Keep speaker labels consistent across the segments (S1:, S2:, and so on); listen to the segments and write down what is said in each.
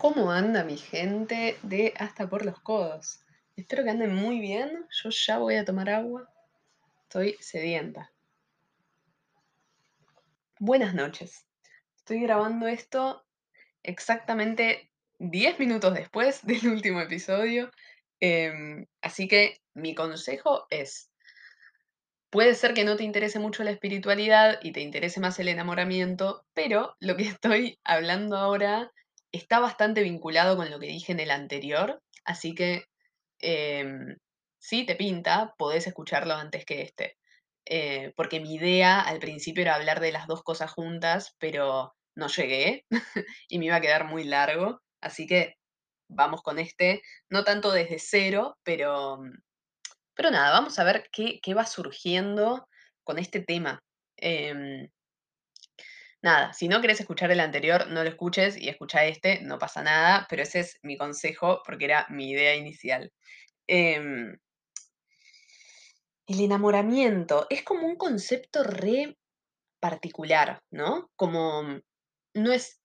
S1: ¿Cómo anda mi gente de Hasta por los Codos? Espero que anden muy bien. Yo ya voy a tomar agua. Estoy sedienta. Buenas noches. Estoy grabando esto exactamente 10 minutos después del último episodio. Em, así que mi consejo es, puede ser que no te interese mucho la espiritualidad y te interese más el enamoramiento, pero lo que estoy hablando ahora está bastante vinculado con lo que dije en el anterior, así que em, si te pinta, podés escucharlo antes que este. Eh, porque mi idea al principio era hablar de las dos cosas juntas, pero no llegué y me iba a quedar muy largo, así que vamos con este, no tanto desde cero, pero, pero nada, vamos a ver qué, qué va surgiendo con este tema. Em, Nada, si no querés escuchar el anterior, no lo escuches y escucha este, no pasa nada, pero ese es mi consejo porque era mi idea inicial. Em, el enamoramiento es como un concepto re particular, ¿no? Como no es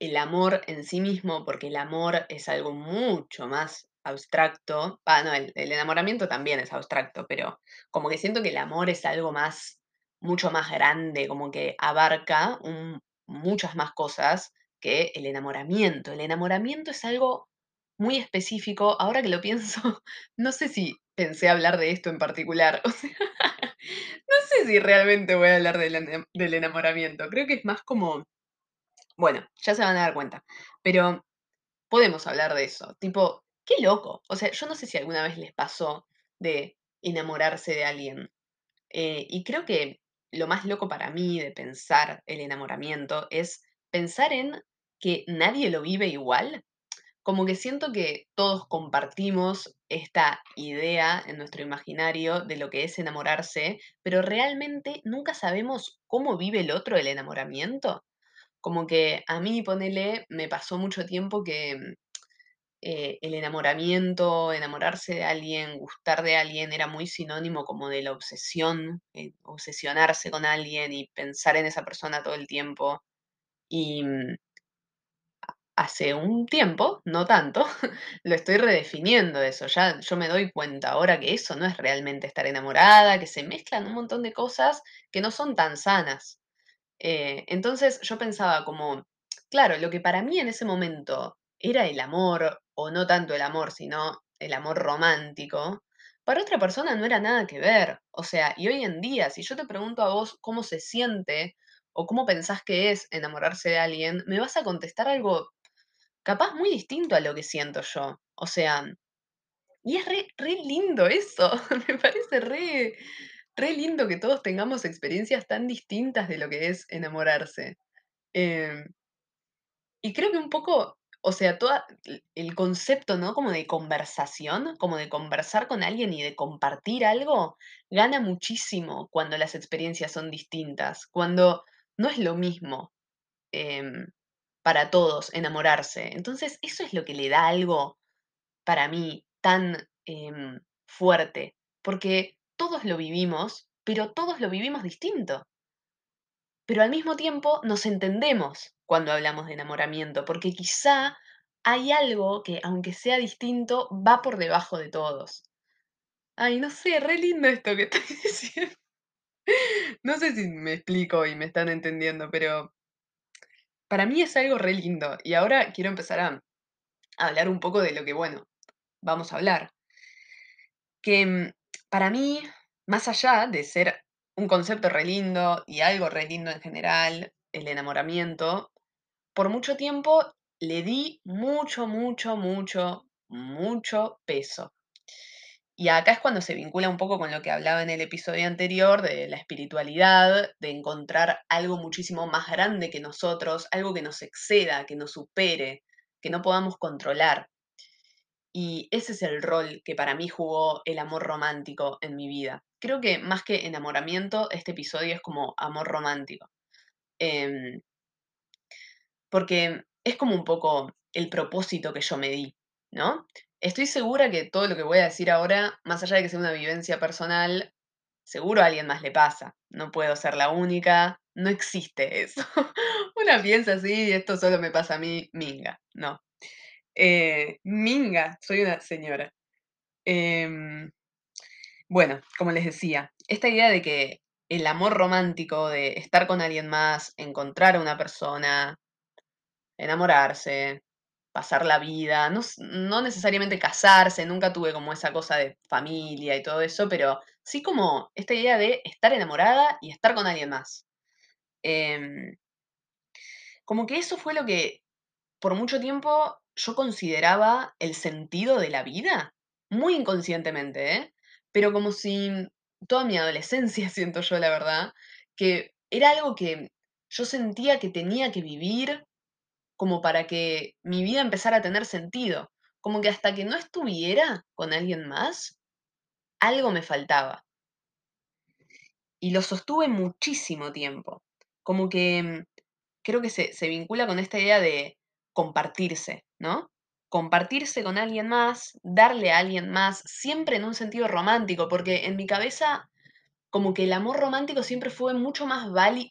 S1: el amor en sí mismo, porque el amor es algo mucho más abstracto. Ah, no, el enamoramiento también es abstracto, pero como que siento que el amor es algo más, mucho más grande, como que abarca muchas más cosas que el enamoramiento. El enamoramiento es algo muy específico. Ahora que lo pienso, no sé si pensé hablar de esto en particular. No sé si realmente voy a hablar del enamoramiento. Creo que es más como bueno, ya se van a dar cuenta, pero podemos hablar de eso. Tipo, qué loco. O sea, yo no sé si alguna vez les pasó de enamorarse de alguien. Eh, y creo que lo más loco para mí de pensar el enamoramiento es pensar en que nadie lo vive igual. Como que siento que todos compartimos esta idea en nuestro imaginario de lo que es enamorarse, pero realmente nunca sabemos cómo vive el otro el enamoramiento. Como que a mí, ponele, me pasó mucho tiempo que eh, el enamoramiento, enamorarse de alguien, gustar de alguien, era muy sinónimo como de la obsesión, eh, obsesionarse con alguien y pensar en esa persona todo el tiempo. Y mm, hace un tiempo, no tanto, lo estoy redefiniendo eso. Ya yo me doy cuenta ahora que eso no es realmente estar enamorada, que se mezclan un montón de cosas que no son tan sanas. Eh, entonces yo pensaba como, claro, lo que para mí en ese momento era el amor, o no tanto el amor, sino el amor romántico, para otra persona no era nada que ver. O sea, y hoy en día, si yo te pregunto a vos cómo se siente o cómo pensás que es enamorarse de alguien, me vas a contestar algo capaz muy distinto a lo que siento yo. O sea, y es re, re lindo eso, me parece re, re lindo que todos tengamos experiencias tan distintas de lo que es enamorarse. Em, y creo que un poco, o sea, todo el concepto, ¿no? Como de conversación, como de conversar con alguien y de compartir algo, gana muchísimo cuando las experiencias son distintas, cuando no es lo mismo em, para todos enamorarse. Entonces, eso es lo que le da algo para mí tan em, fuerte, porque todos lo vivimos, pero todos lo vivimos distinto. Pero al mismo tiempo nos entendemos cuando hablamos de enamoramiento, porque quizá hay algo que, aunque sea distinto, va por debajo de todos. Ay, no sé, re lindo esto que estoy diciendo. No sé si me explico y me están entendiendo, pero para mí es algo re lindo. Y ahora quiero empezar a hablar un poco de lo que, bueno, vamos a hablar. Que mm, para mí, más allá de ser un concepto re lindo y algo re lindo en general, el enamoramiento, por mucho tiempo le di mucho, mucho, mucho, mucho peso. Y acá es cuando se vincula un poco con lo que hablaba en el episodio anterior de la espiritualidad, de encontrar algo muchísimo más grande que nosotros, algo que nos exceda, que nos supere, que no podamos controlar. Y ese es el rol que para mí jugó el amor romántico en mi vida. Creo que más que enamoramiento, este episodio es como amor romántico. Em, porque es como un poco el propósito que yo me di, ¿no? Estoy segura que todo lo que voy a decir ahora, más allá de que sea una vivencia personal, seguro a alguien más le pasa. No puedo ser la única, no existe eso. Una piensa así, esto solo me pasa a mí, minga, no. Eh, minga, soy una señora. Em, bueno, como les decía, esta idea de que el amor romántico, de estar con alguien más, encontrar a una persona, enamorarse, pasar la vida, no, no necesariamente casarse, nunca tuve como esa cosa de familia y todo eso, pero sí como esta idea de estar enamorada y estar con alguien más. Em, como que eso fue lo que por mucho tiempo yo consideraba el sentido de la vida, muy inconscientemente, ¿eh? Pero como si toda mi adolescencia, siento yo, la verdad, que era algo que yo sentía que tenía que vivir como para que mi vida empezara a tener sentido. Como que hasta que no estuviera con alguien más, algo me faltaba. Y lo sostuve muchísimo tiempo. Como que mm, creo que se, se vincula con esta idea de compartirse, ¿no? Compartirse con alguien más, darle a alguien más, siempre en un sentido romántico, porque en mi cabeza como que el amor romántico siempre fue mucho más válido,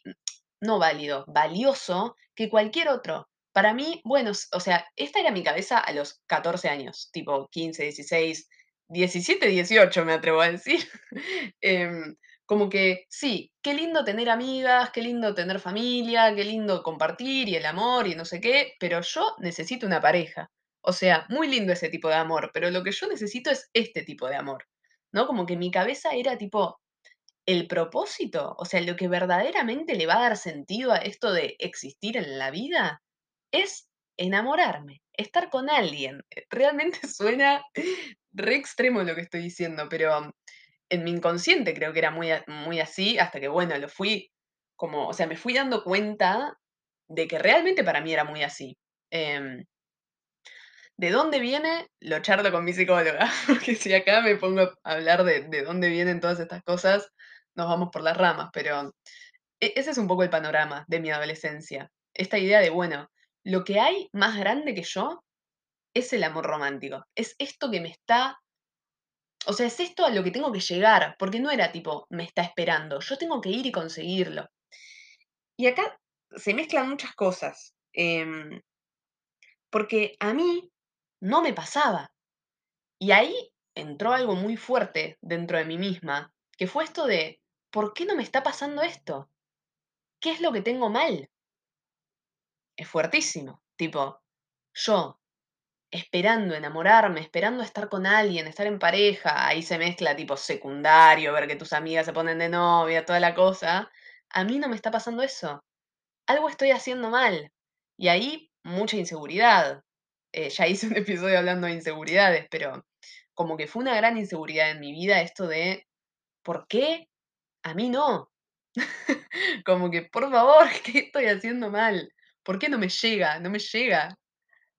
S1: no válido, valioso que cualquier otro. Para mí, bueno, o sea, esta era mi cabeza a los 14 años, tipo 15, 16, 17, 18 me atrevo a decir. Em, como que sí, qué lindo tener amigas, qué lindo tener familia, qué lindo compartir y el amor y no sé qué, pero yo necesito una pareja. O sea, muy lindo ese tipo de amor, pero lo que yo necesito es este tipo de amor, ¿no? Como que mi cabeza era tipo, el propósito, o sea, lo que verdaderamente le va a dar sentido a esto de existir en la vida es enamorarme, estar con alguien. Eh, Realmente suena re extremo lo que estoy diciendo, pero en mi inconsciente creo que era muy, muy así, hasta que, bueno, lo fui como, o sea, me fui dando cuenta de que realmente para mí era muy así. Em, ¿de dónde viene? Lo charlo con mi psicóloga, porque si acá me pongo a hablar de, de dónde vienen todas estas cosas, nos vamos por las ramas, pero e- ese es un poco el panorama de mi adolescencia. Esta idea de, bueno, lo que hay más grande que yo es el amor romántico. Es esto que me está o sea, es esto a lo que tengo que llegar, porque no era tipo, me está esperando, yo tengo que ir y conseguirlo. Y acá se mezclan muchas cosas, em, porque a mí no me pasaba. Y ahí entró algo muy fuerte dentro de mí misma, que fue esto de, ¿por qué no me está pasando esto? ¿Qué es lo que tengo mal? Es fuertísimo. Tipo, yo esperando enamorarme, esperando estar con alguien, estar en pareja, ahí se mezcla tipo secundario, ver que tus amigas se ponen de novia, toda la cosa. A mí no me está pasando eso. Algo estoy haciendo mal. Y ahí mucha inseguridad. Eh, ya hice un episodio hablando de inseguridades, pero como que fue una gran inseguridad en mi vida esto de, ¿por qué a mí no? Como que, por favor, ¿qué estoy haciendo mal? ¿Por qué no me llega? No me llega.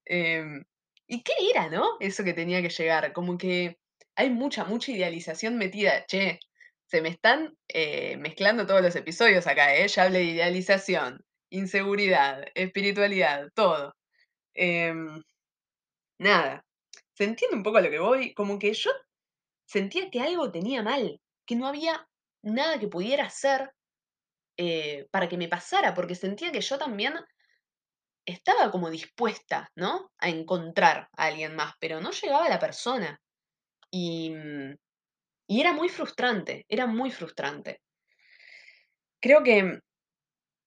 S1: Em, ¿y qué era, no? Eso que tenía que llegar, como que hay mucha, mucha idealización metida. Che, se me están eh, mezclando todos los episodios acá, ¿eh? Ya hablé de idealización, inseguridad, espiritualidad, todo. Em, nada, se entiende un poco a lo que voy, como que yo sentía que algo tenía mal, que no había nada que pudiera hacer eh, para que me pasara, porque sentía que yo también estaba como dispuesta, ¿no? A encontrar a alguien más, pero no llegaba la persona. Y, mm, y era muy frustrante, era muy frustrante. Creo que,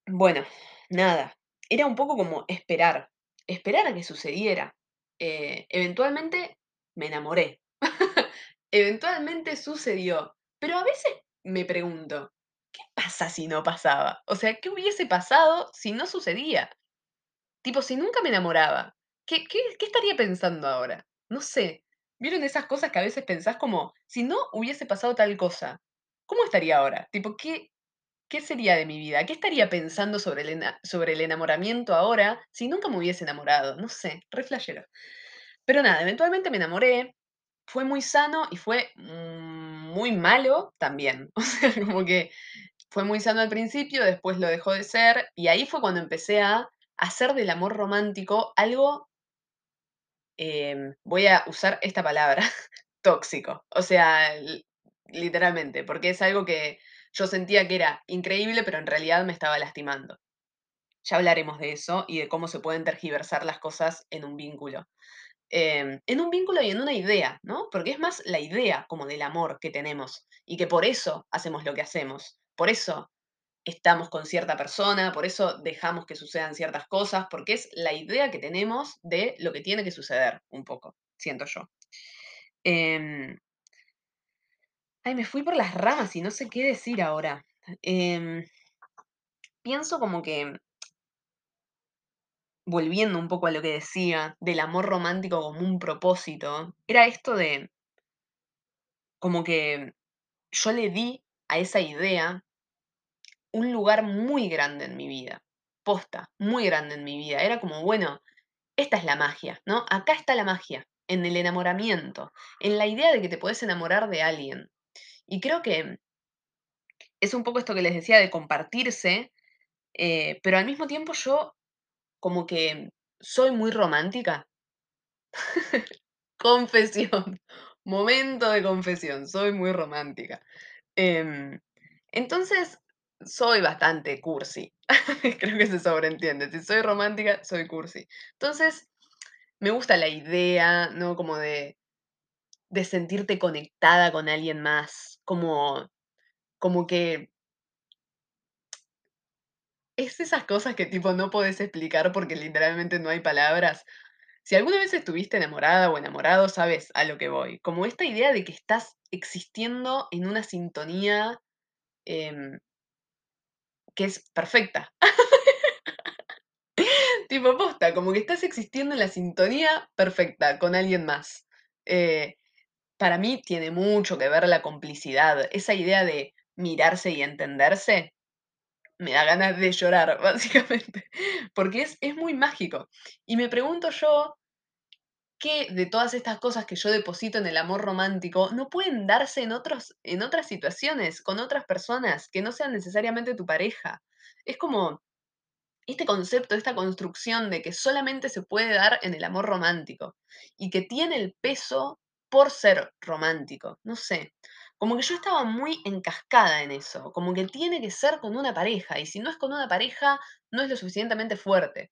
S1: bueno, nada, era un poco como esperar, esperar a que sucediera. Eh, eventualmente me enamoré, eventualmente sucedió, pero a veces me pregunto, ¿qué pasa si no pasaba? O sea, ¿qué hubiese pasado si no sucedía? Tipo, si nunca me enamoraba, ¿qué qué estaría pensando ahora? No sé. ¿Vieron esas cosas que a veces pensás como, si no hubiese pasado tal cosa, ¿cómo estaría ahora? Tipo, ¿qué qué sería de mi vida? ¿Qué estaría pensando sobre el sobre el enamoramiento ahora si nunca me hubiese enamorado? No sé, re. Pero nada, eventualmente me enamoré, fue muy sano y fue, mm, muy malo también. O sea, como que fue muy sano al principio, después lo dejó de ser, y ahí fue cuando empecé a hacer del amor romántico algo, em, voy a usar esta palabra, tóxico. O sea, literalmente, porque es algo que yo sentía que era increíble, pero en realidad me estaba lastimando. Ya hablaremos de eso y de cómo se pueden tergiversar las cosas en un vínculo. Em, en un vínculo y en una idea, ¿no? Porque es más la idea como del amor que tenemos y que por eso hacemos lo que hacemos. Por eso estamos con cierta persona, por eso dejamos que sucedan ciertas cosas, porque es la idea que tenemos de lo que tiene que suceder, un poco, siento yo. Em, ay, me fui por las ramas y no sé qué decir ahora. Em, pienso como que, volviendo un poco a lo que decía, del amor romántico como un propósito, era esto de, como que yo le di a esa idea un lugar muy grande en mi vida, posta, muy grande en mi vida. Era como, bueno, esta es la magia, ¿no? Acá está la magia, en el enamoramiento, en la idea de que te puedes enamorar de alguien. Y creo que es un poco esto que les decía de compartirse, eh, pero al mismo tiempo yo como que soy muy romántica. confesión, momento de confesión, soy muy romántica. Em, entonces, soy bastante cursi. Creo que se sobreentiende. Si soy romántica, soy cursi. Entonces, me gusta la idea, ¿no? Como de, de sentirte conectada con alguien más. Como, como que es esas cosas que tipo no podés explicar porque literalmente no hay palabras. Si alguna vez estuviste enamorada o enamorado, sabes a lo que voy. Como esta idea de que estás existiendo en una sintonía em, que es perfecta. tipo posta, como que estás existiendo en la sintonía perfecta con alguien más. Eh, para mí tiene mucho que ver la complicidad, esa idea de mirarse y entenderse. Me da ganas de llorar, básicamente, porque es, es muy mágico. Y me pregunto yo, ¿qué de todas estas cosas que yo deposito en el amor romántico no pueden darse en, otros, en otras situaciones, con otras personas, que no sean necesariamente tu pareja? Es como, este concepto, esta construcción de que solamente se puede dar en el amor romántico y que tiene el peso por ser romántico, no sé, como que yo estaba muy encascada en eso, como que tiene que ser con una pareja y si no es con una pareja no es lo suficientemente fuerte.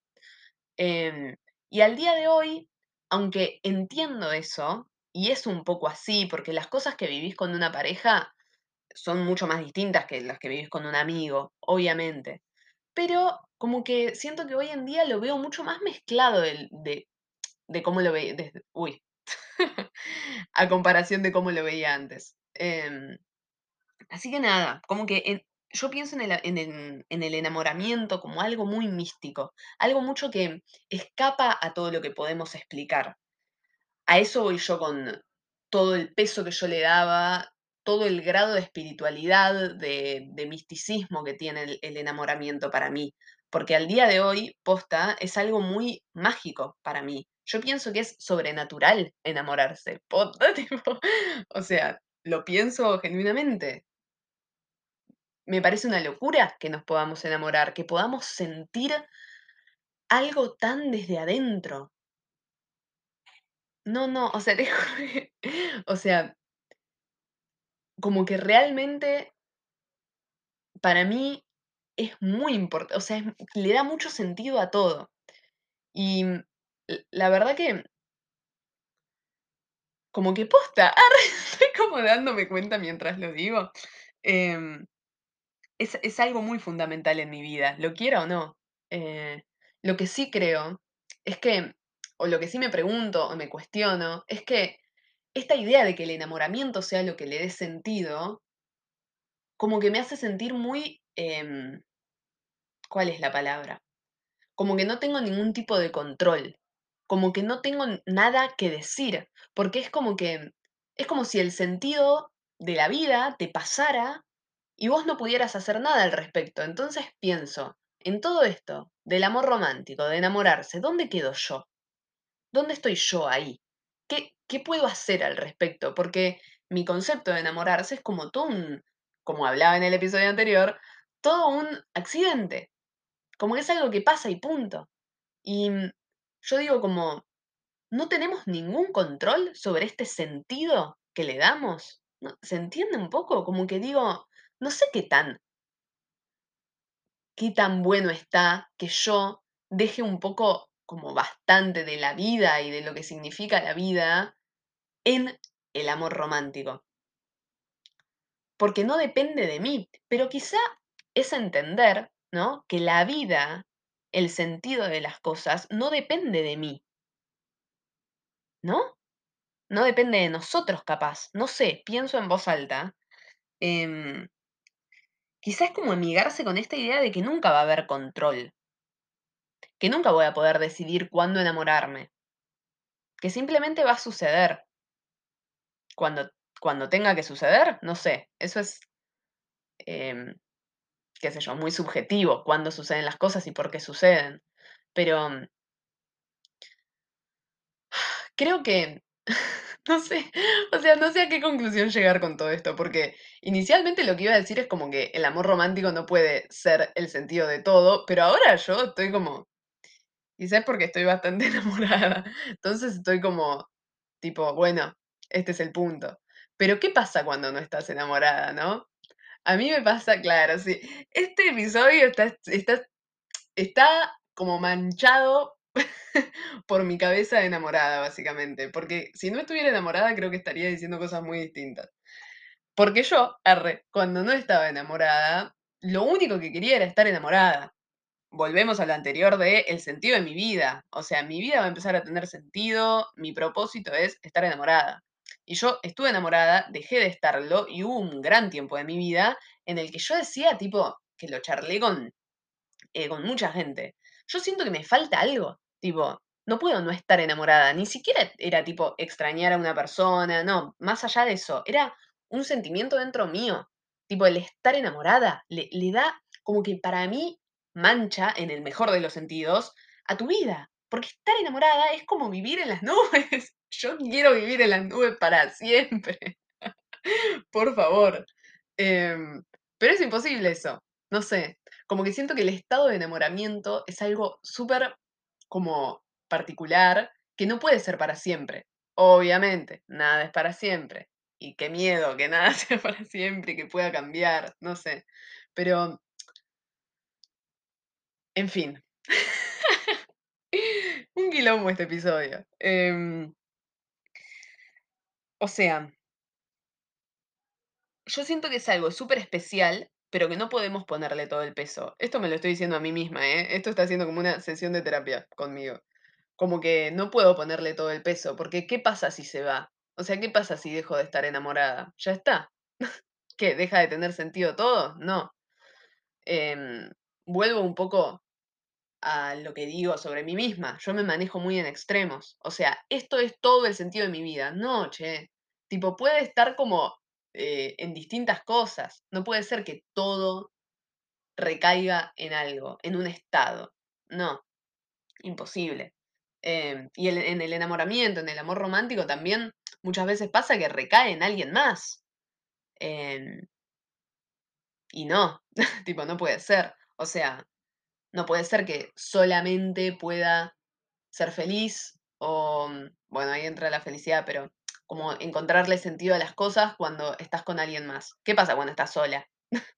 S1: Em, y al día de hoy, aunque entiendo eso, y es un poco así, porque las cosas que vivís con una pareja son mucho más distintas que las que vivís con un amigo, obviamente. Pero como que siento que hoy en día lo veo mucho más mezclado de cómo lo veía uy, a comparación de cómo lo veía antes. Em, así que nada, como que yo pienso en el en el en el enamoramiento como algo muy místico, algo mucho que escapa a todo lo que podemos explicar. A eso voy yo con todo el peso que yo le daba, todo el grado de espiritualidad, de, de misticismo que tiene el, el enamoramiento para mí. Porque al día de hoy, posta, es algo muy mágico para mí. Yo pienso que es sobrenatural enamorarse. Posta, tipo, o sea, lo pienso genuinamente. Me parece una locura que nos podamos enamorar, que podamos sentir algo tan desde adentro. No, no, o sea, te o sea, como que realmente para mí es muy importante, o sea, le da mucho sentido a todo. Y la verdad que, como que posta, estoy como dándome cuenta mientras lo digo. em, es, es algo muy fundamental en mi vida, lo quiera o no. Eh, lo que sí creo es que, o lo que sí me pregunto o me cuestiono, es que esta idea de que el enamoramiento sea lo que le dé sentido, como que me hace sentir muy, em, ¿cuál es la palabra? Como que no tengo ningún tipo de control, como que no tengo nada que decir, porque es como que, es como si el sentido de la vida te pasara y vos no pudieras hacer nada al respecto. Entonces pienso, en todo esto, del amor romántico, de enamorarse, ¿dónde quedo yo? ¿Dónde estoy yo ahí? ¿Qué, qué puedo hacer al respecto? Porque mi concepto de enamorarse es como todo un, como hablaba en el episodio anterior, todo un accidente, como que es algo que pasa y punto. Y mm, yo digo como, ¿no tenemos ningún control sobre este sentido que le damos? ¿No? ¿Se entiende un poco? Como que digo, no sé qué tan, qué tan bueno está que yo deje un poco, como bastante de la vida y de lo que significa la vida en el amor romántico. Porque no depende de mí, pero quizá es entender, ¿no? Que la vida, el sentido de las cosas, no depende de mí. ¿No? No depende de nosotros, capaz. No sé, pienso en voz alta. Em, quizás como amigarse con esta idea de que nunca va a haber control. Que nunca voy a poder decidir cuándo enamorarme. Que simplemente va a suceder. Cuando, cuando tenga que suceder, no sé. Eso es, em, qué sé yo, muy subjetivo, cuándo suceden las cosas y por qué suceden. Pero creo que No sé, o sea, no sé a qué conclusión llegar con todo esto, porque inicialmente lo que iba a decir es como que el amor romántico no puede ser el sentido de todo, pero ahora yo estoy como, quizás porque estoy bastante enamorada, entonces estoy como, tipo, bueno, este es el punto. Pero ¿qué pasa cuando no estás enamorada, no? A mí me pasa, claro, sí. Este episodio está, está, está como manchado por mi cabeza enamorada, básicamente. Porque si no estuviera enamorada, creo que estaría diciendo cosas muy distintas. Porque yo, arre, cuando no estaba enamorada, lo único que quería era estar enamorada. Volvemos a lo anterior de el sentido de mi vida. O sea, mi vida va a empezar a tener sentido, mi propósito es estar enamorada. Y yo estuve enamorada, dejé de estarlo y hubo un gran tiempo de mi vida en el que yo decía, tipo, que lo charlé con, eh, con mucha gente. Yo siento que me falta algo. Tipo, no puedo no estar enamorada. Ni siquiera era tipo extrañar a una persona, no, más allá de eso. Era un sentimiento dentro mío. Tipo, el estar enamorada le, le da como que para mí mancha, en el mejor de los sentidos, a tu vida. Porque estar enamorada es como vivir en las nubes. Yo quiero vivir en las nubes para siempre. Por favor. Em, pero es imposible eso. No sé. Como que siento que el estado de enamoramiento es algo súper como particular que no puede ser para siempre. Obviamente, nada es para siempre. Y qué miedo que nada sea para siempre que pueda cambiar, no sé. Pero, en fin. Un quilombo este episodio. Em, o sea, yo siento que es algo súper especial, pero que no podemos ponerle todo el peso. Esto me lo estoy diciendo a mí misma, ¿eh? Esto está siendo como una sesión de terapia conmigo. Como que no puedo ponerle todo el peso, porque ¿qué pasa si se va? O sea, ¿qué pasa si dejo de estar enamorada? Ya está. ¿Qué? ¿Deja de tener sentido todo? No. Em, vuelvo un poco a lo que digo sobre mí misma. Yo me manejo muy en extremos. O sea, esto es todo el sentido de mi vida. No, che. Tipo, puede estar como eh, en distintas cosas. No puede ser que todo recaiga en algo, en un estado. No, imposible. Em, y en el enamoramiento, en el amor romántico también muchas veces pasa que recae en alguien más. Em, y no, tipo, no puede ser. O sea, no puede ser que solamente pueda ser feliz o, mm, bueno, ahí entra la felicidad, pero como encontrarle sentido a las cosas cuando estás con alguien más. ¿Qué pasa cuando estás sola?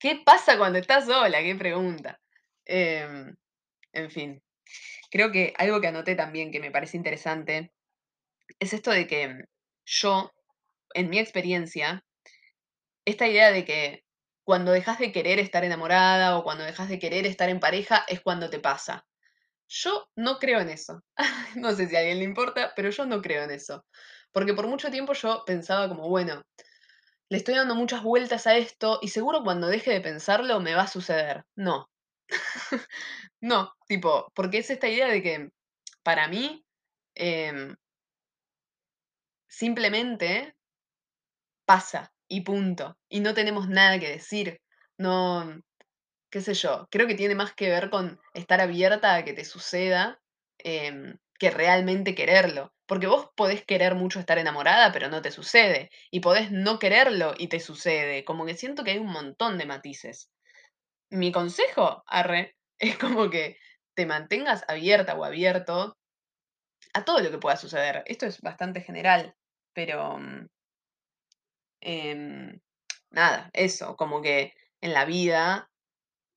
S1: ¿Qué pasa cuando estás sola? Qué pregunta. Em, en fin, creo que algo que anoté también que me parece interesante es esto de que yo, en mi experiencia, esta idea de que cuando dejas de querer estar enamorada o cuando dejas de querer estar en pareja es cuando te pasa. Yo no creo en eso. no sé si a alguien le importa, pero yo no creo en eso. Porque por mucho tiempo yo pensaba como, bueno, le estoy dando muchas vueltas a esto y seguro cuando deje de pensarlo me va a suceder. No. no, tipo, porque es esta idea de que para mí em, simplemente pasa y punto. Y no tenemos nada que decir. No, qué sé yo, creo que tiene más que ver con estar abierta a que te suceda em, que realmente quererlo. Porque vos podés querer mucho estar enamorada, pero no te sucede. Y podés no quererlo y te sucede. Como que siento que hay un montón de matices. Mi consejo, arre, es como que te mantengas abierta o abierto a todo lo que pueda suceder. Esto es bastante general, pero mm, em, nada, eso, como que en la vida,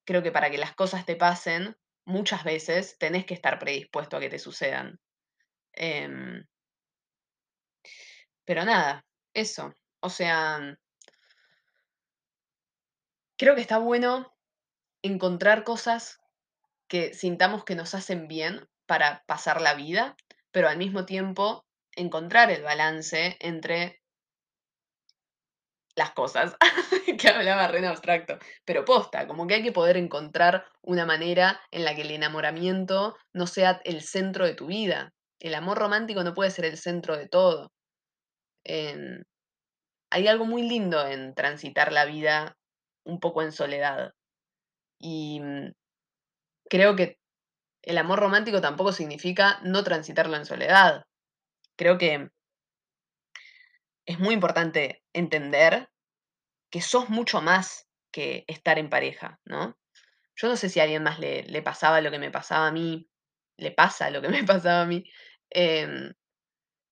S1: creo que para que las cosas te pasen, muchas veces tenés que estar predispuesto a que te sucedan. Em, pero nada, eso. O sea, creo que está bueno encontrar cosas que sintamos que nos hacen bien para pasar la vida, pero al mismo tiempo encontrar el balance entre las cosas, que hablaba re abstracto, pero posta, como que hay que poder encontrar una manera en la que el enamoramiento no sea el centro de tu vida. El amor romántico no puede ser el centro de todo. Hay algo muy lindo en transitar la vida un poco en soledad. Y mm, creo que el amor romántico tampoco significa no transitarlo en soledad. Creo que es muy importante entender que sos mucho más que estar en pareja, ¿no? Yo no sé si a alguien más le, pasaba lo que me pasaba a mí, le pasa lo que me pasaba a mí, em,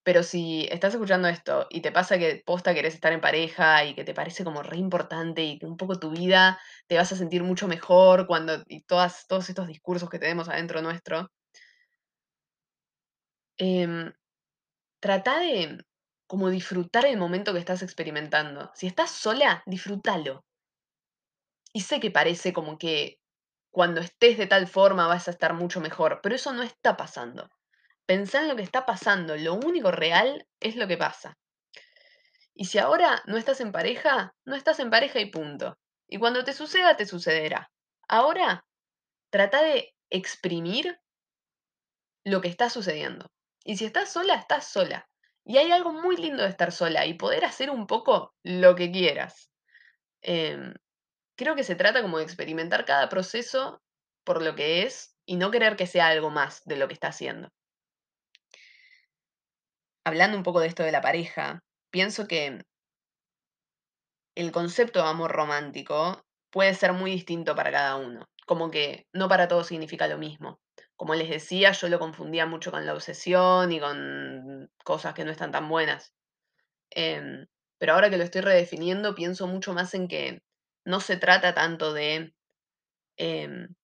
S1: pero si estás escuchando esto y te pasa que posta querés estar en pareja y que te parece como re importante y que un poco tu vida te vas a sentir mucho mejor cuando y todas, todos estos discursos que tenemos adentro nuestro, em, trata de como disfrutar el momento que estás experimentando. Si estás sola, disfrútalo. Y sé que parece como que cuando estés de tal forma vas a estar mucho mejor, pero eso no está pasando. Pensá en lo que está pasando, lo único real es lo que pasa. Y si ahora no estás en pareja, no estás en pareja y punto. Y cuando te suceda, te sucederá. Ahora, trata de exprimir lo que está sucediendo. Y si estás sola, estás sola. Y hay algo muy lindo de estar sola y poder hacer un poco lo que quieras. Em, creo que se trata como de experimentar cada proceso por lo que es y no querer que sea algo más de lo que está haciendo. Hablando un poco de esto de la pareja, pienso que el concepto de amor romántico puede ser muy distinto para cada uno, como que no para todos significa lo mismo. Como les decía, yo lo confundía mucho con la obsesión y con cosas que no están tan buenas. Em, pero ahora que lo estoy redefiniendo, pienso mucho más en que no se trata tanto de... em,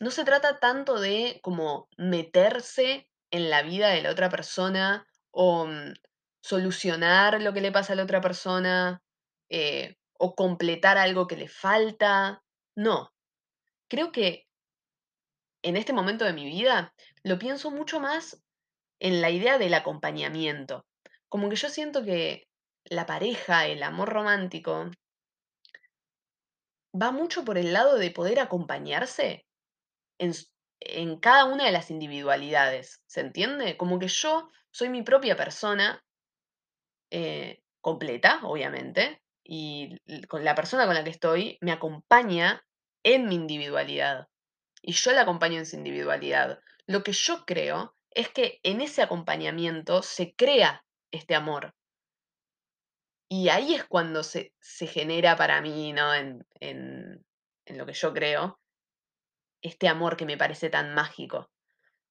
S1: no se trata tanto de como meterse en la vida de la otra persona o mm, solucionar lo que le pasa a la otra persona eh, o completar algo que le falta. No, creo que en este momento de mi vida lo pienso mucho más en la idea del acompañamiento. Como que yo siento que la pareja, el amor romántico, va mucho por el lado de poder acompañarse en, cada una de las individualidades, ¿se entiende? Como que yo soy mi propia persona eh, completa, obviamente, y con la persona con la que estoy me acompaña en mi individualidad y yo la acompaño en su individualidad. Lo que yo creo es que en ese acompañamiento se crea este amor. Y ahí es cuando se, se genera para mí, ¿no? En, en, lo que yo creo, este amor que me parece tan mágico.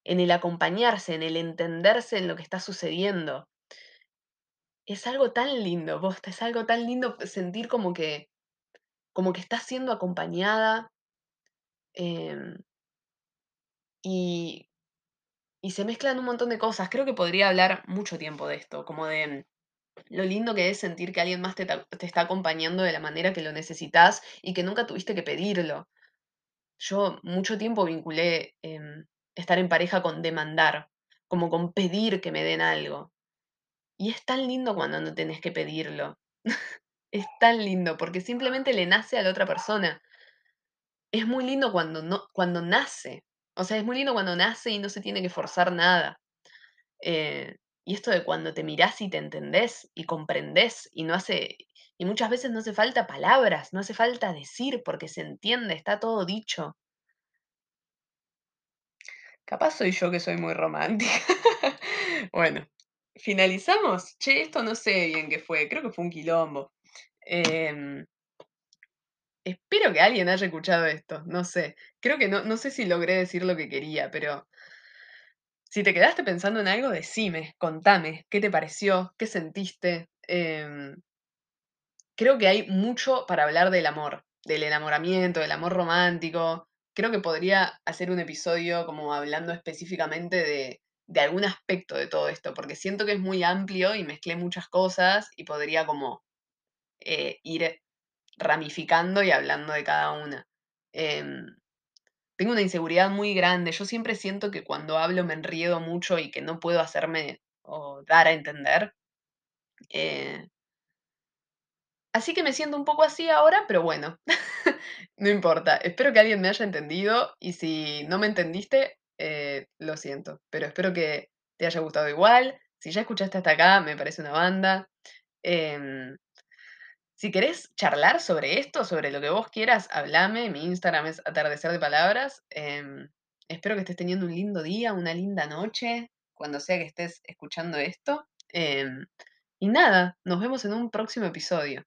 S1: En el acompañarse, en el entenderse en lo que está sucediendo. Es algo tan lindo, posta, es algo tan lindo sentir como que, como que estás siendo acompañada em, y, y se mezclan un montón de cosas. Creo que podría hablar mucho tiempo de esto, como de lo lindo que es sentir que alguien más te, te está acompañando de la manera que lo necesitas y que nunca tuviste que pedirlo. Yo mucho tiempo vinculé em, estar en pareja con demandar, como con pedir que me den algo. Y es tan lindo cuando no tenés que pedirlo. Es tan lindo porque simplemente le nace a la otra persona. Es muy lindo cuando no cuando nace. O sea, es muy lindo cuando nace y no se tiene que forzar nada. Eh, y esto de cuando te mirás y te entendés y comprendés y no hace y muchas veces no hace falta palabras, no hace falta decir porque se entiende, está todo dicho. Capaz soy yo que soy muy romántica. Bueno, ¿finalizamos? Che, esto no sé bien qué fue, creo que fue un quilombo. Em, espero que alguien haya escuchado esto, no sé. Creo que no, no sé si logré decir lo que quería, pero si te quedaste pensando en algo, decime, contame, ¿qué te pareció? ¿Qué sentiste? Em, Creo que hay mucho para hablar del amor, del enamoramiento, del amor romántico. Creo que podría hacer un episodio como hablando específicamente de de algún aspecto de todo esto, porque siento que es muy amplio y mezclé muchas cosas y podría como, eh, ir ramificando y hablando de cada una. Em, tengo una inseguridad muy grande. Yo siempre siento que cuando hablo me enriedo mucho y que no puedo hacerme o dar a entender. Eh Así que me siento un poco así ahora, pero bueno, no importa. Espero que alguien me haya entendido y si no me entendiste, eh, lo siento, pero espero que te haya gustado igual. Si ya escuchaste hasta acá, me parece una banda. Em, si querés charlar sobre esto, sobre lo que vos quieras, hablame. Mi Instagram es atardecer de palabras. Em, espero que estés teniendo un lindo día, una linda noche, cuando sea que estés escuchando esto. Em, y nada, nos vemos en un próximo episodio.